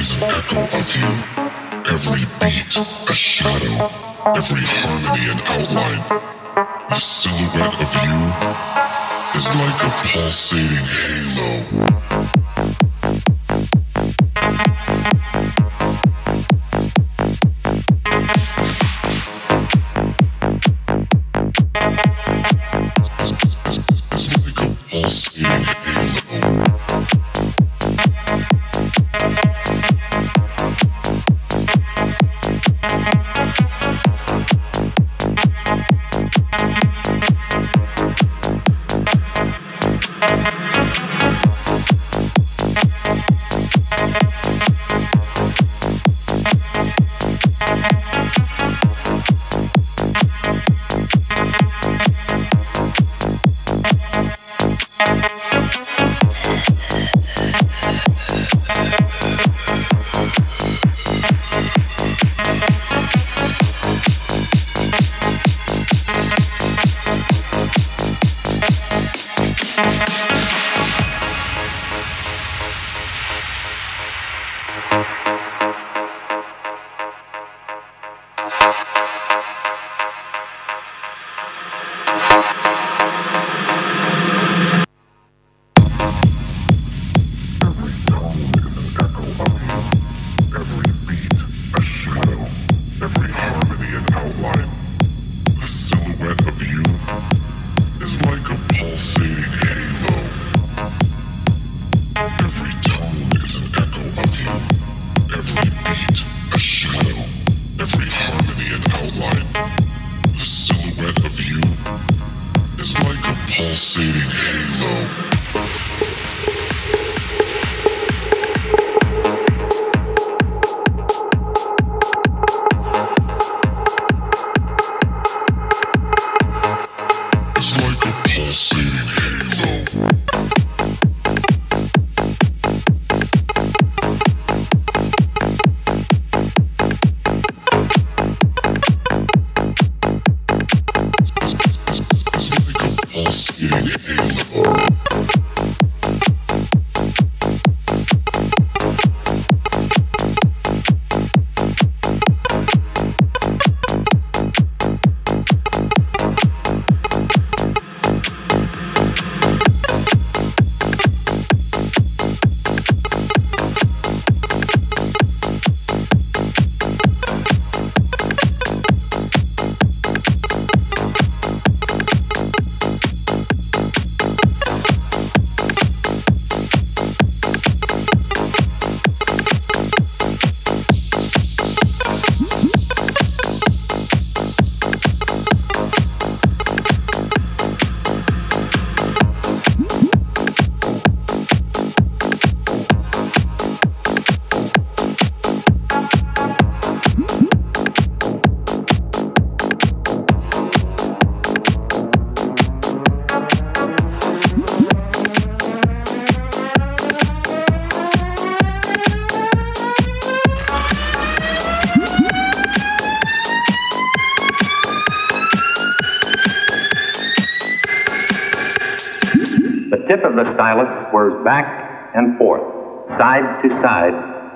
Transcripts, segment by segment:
is an echo of you. Every beat, a shadow. Every harmony, an outline. The silhouette of you is like a pulsating halo.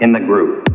In the groove.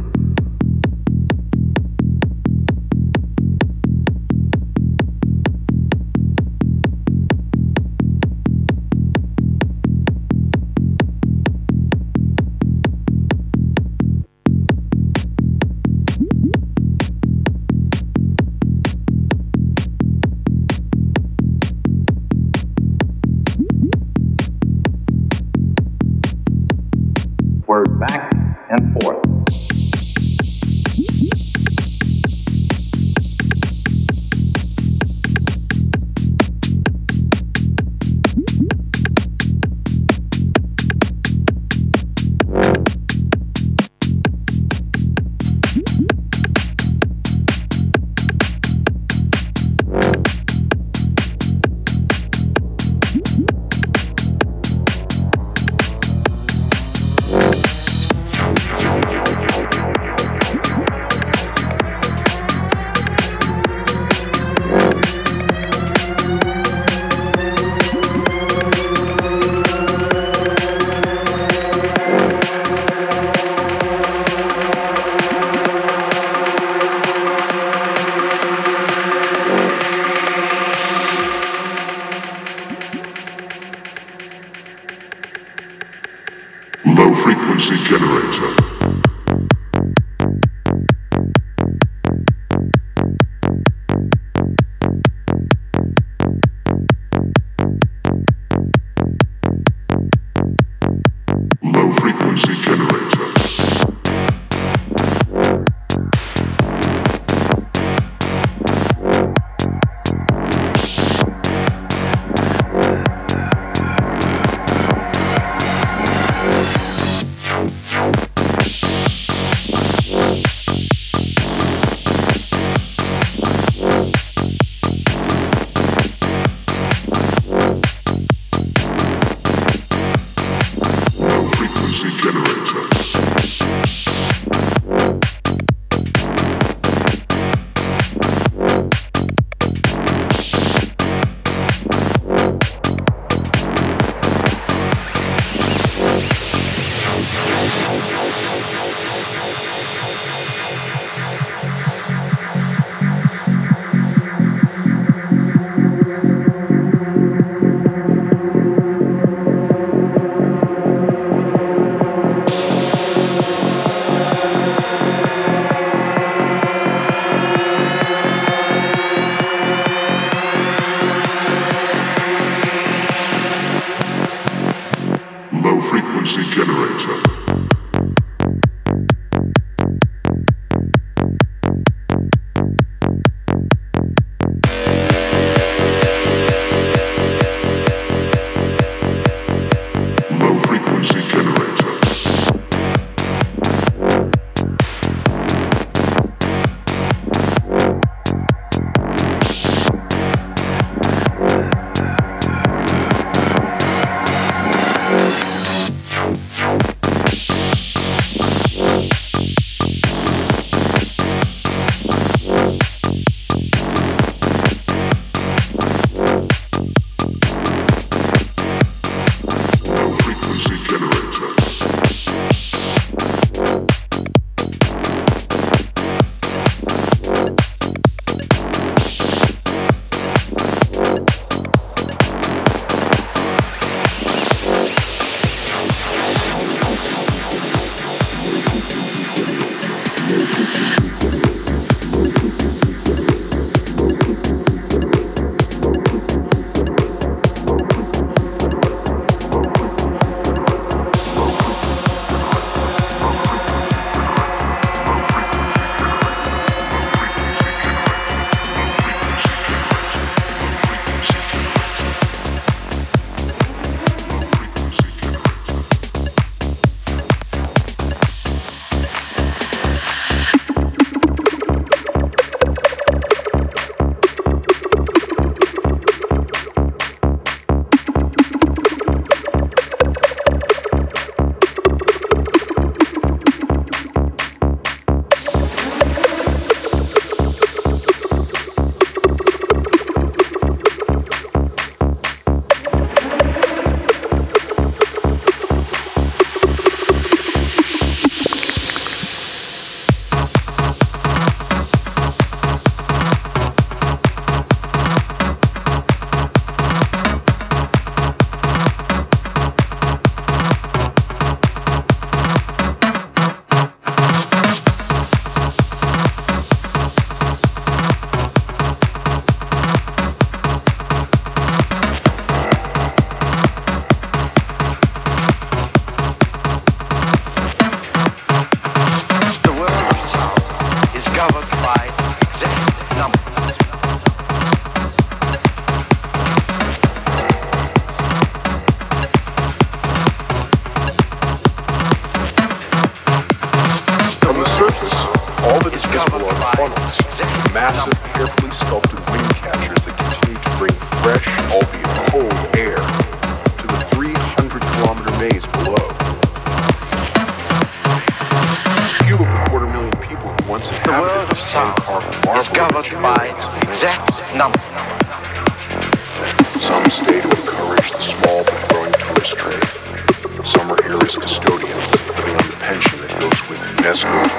On the pension that goes with UNESCO's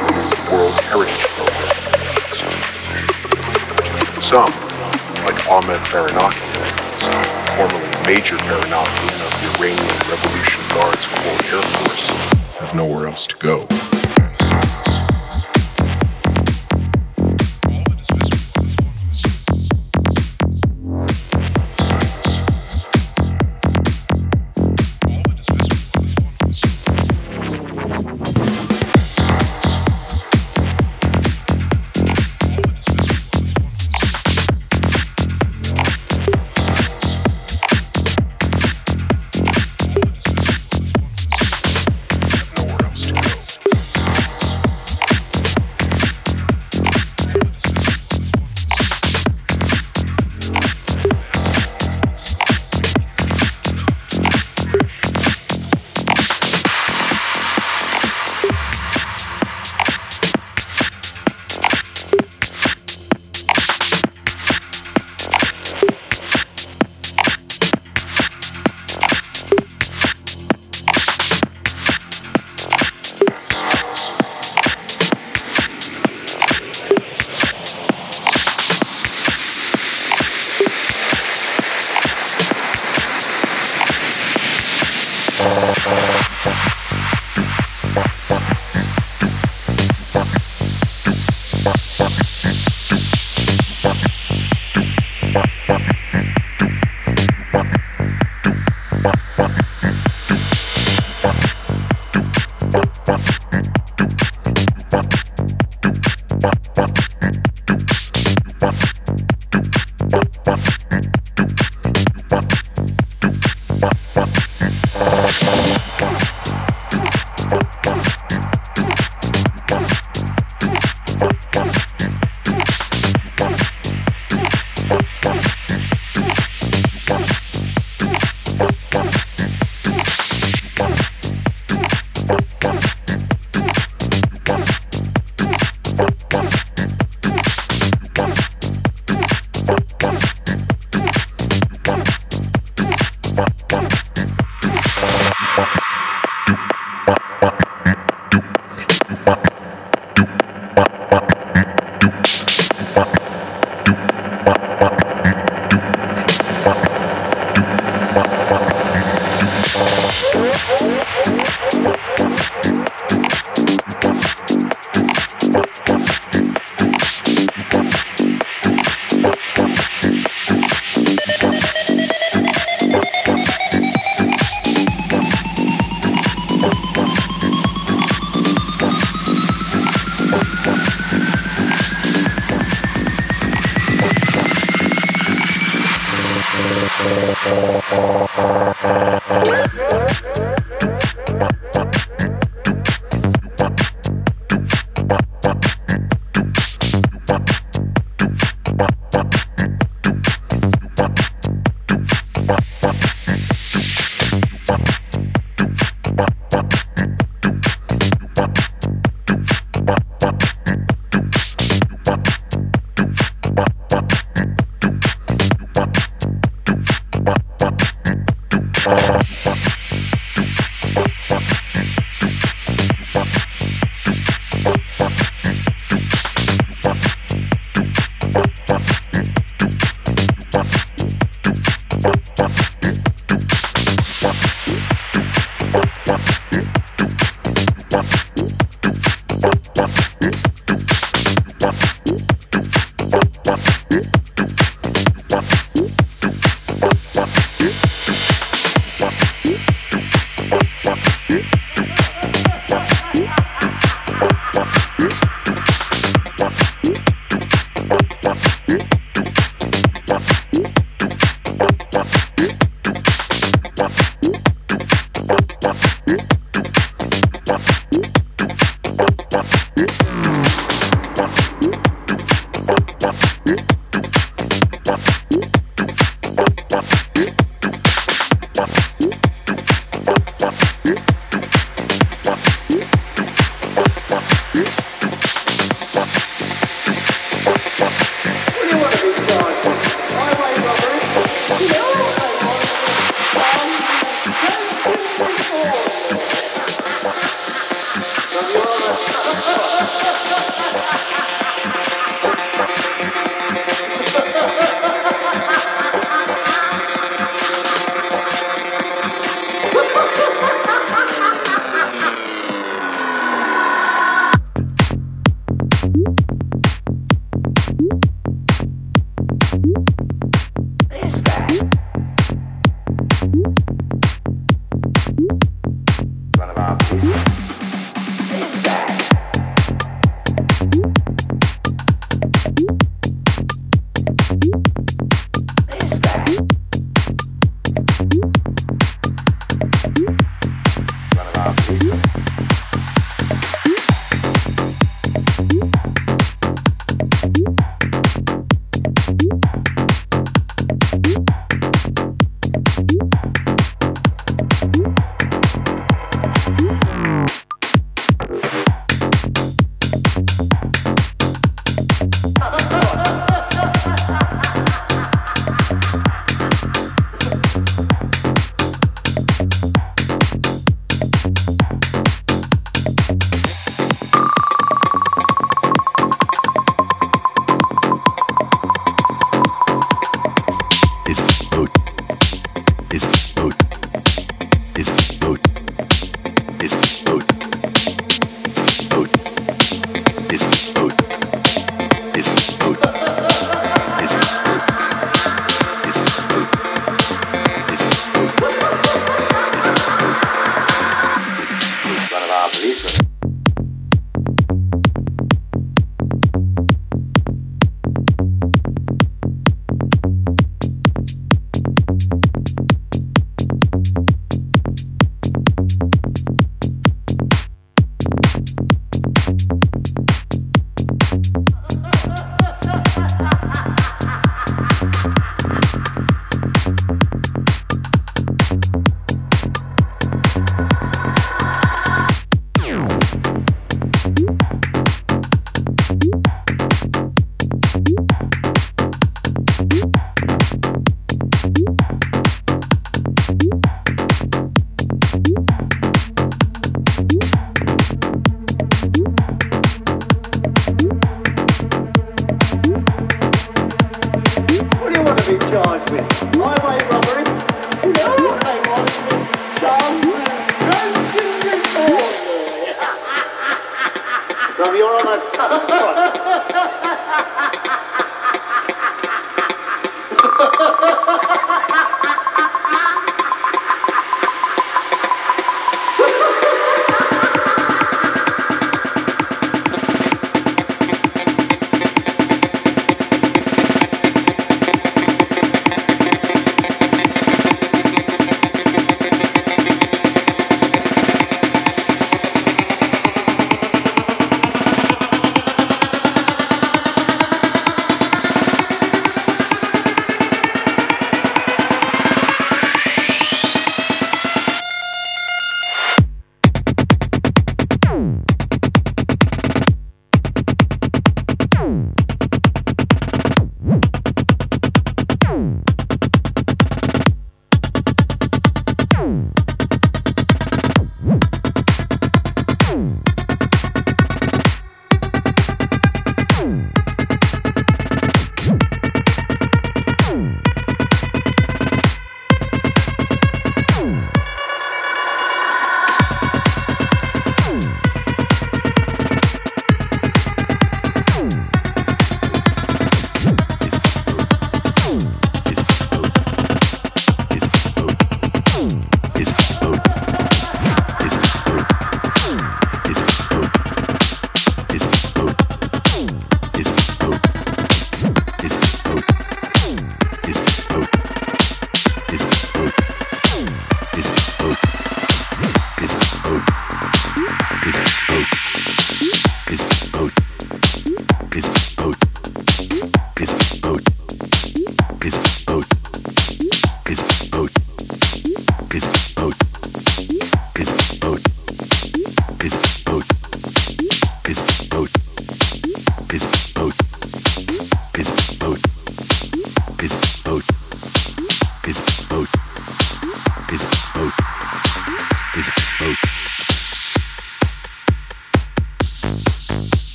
World Heritage Program. Some, like Ahmed Faranakian, formerly Major Faranakian of the Iranian Revolution Guards Corps Air Force, have nowhere else to go.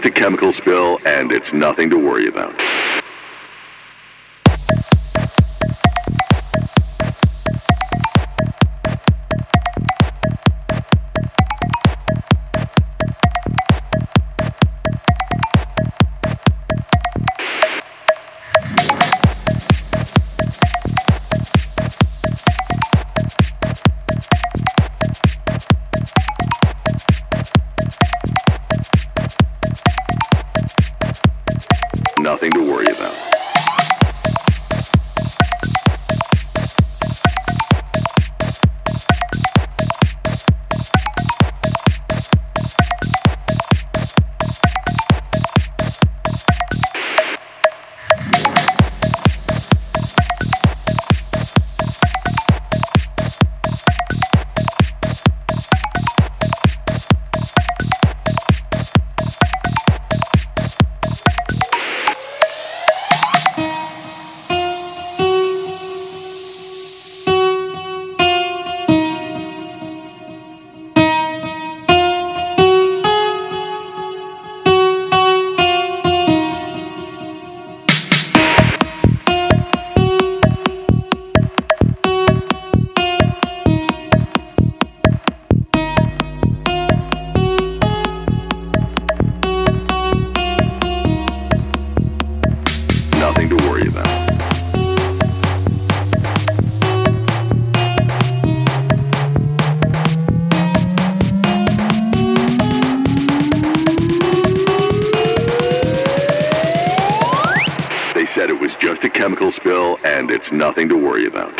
just a chemical spill, and it's nothing to worry about. Nothing to worry about.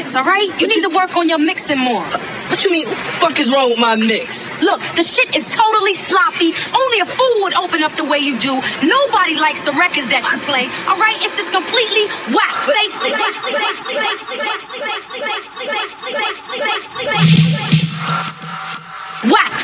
Experience, all right? You need to work on your mixing more. What you mean? What the fuck is wrong with my mix? Look, the shit is totally sloppy. Only a fool would open up the way you do. Nobody likes the records that you play, all right? It's just completely whack. Face it. Whack.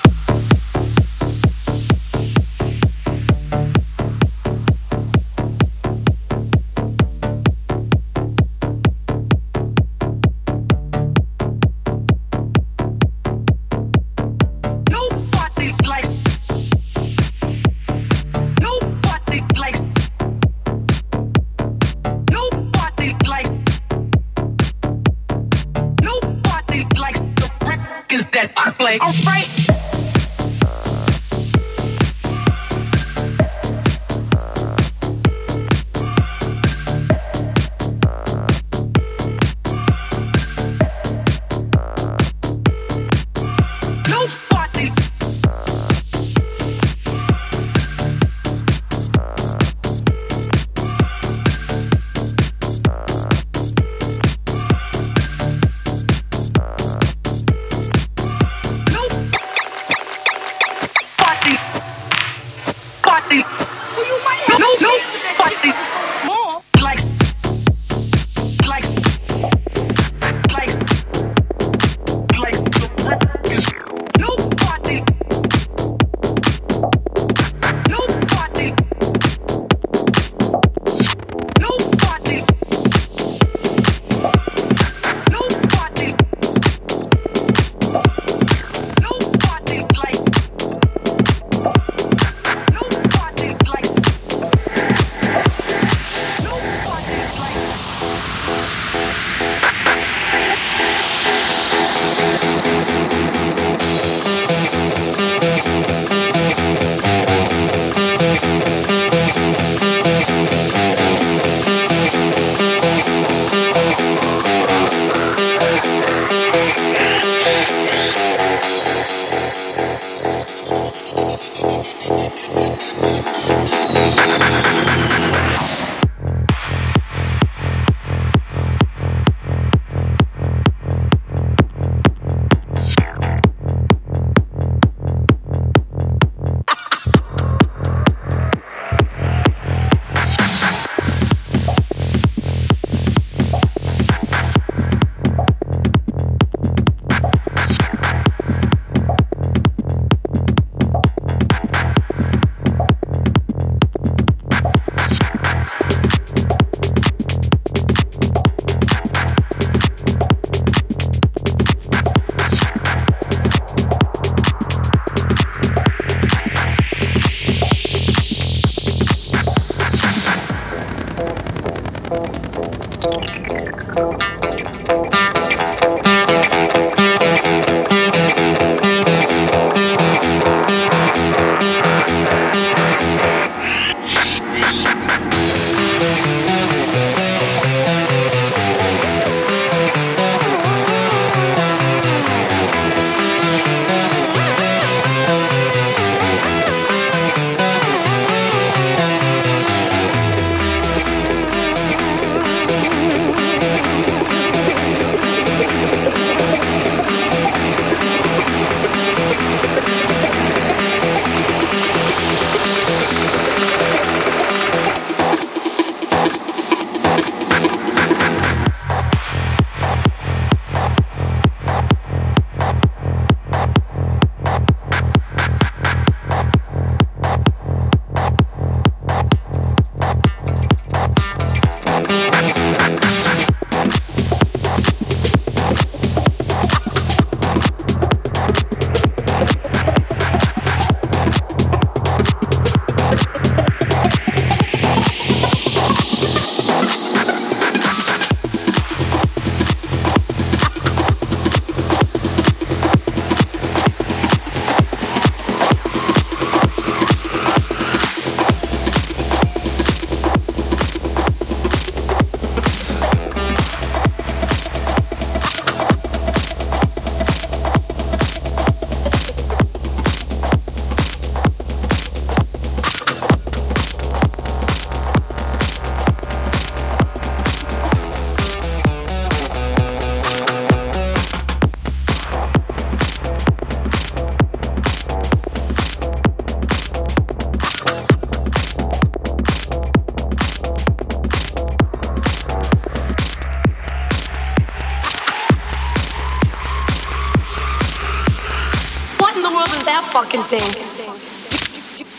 Thing.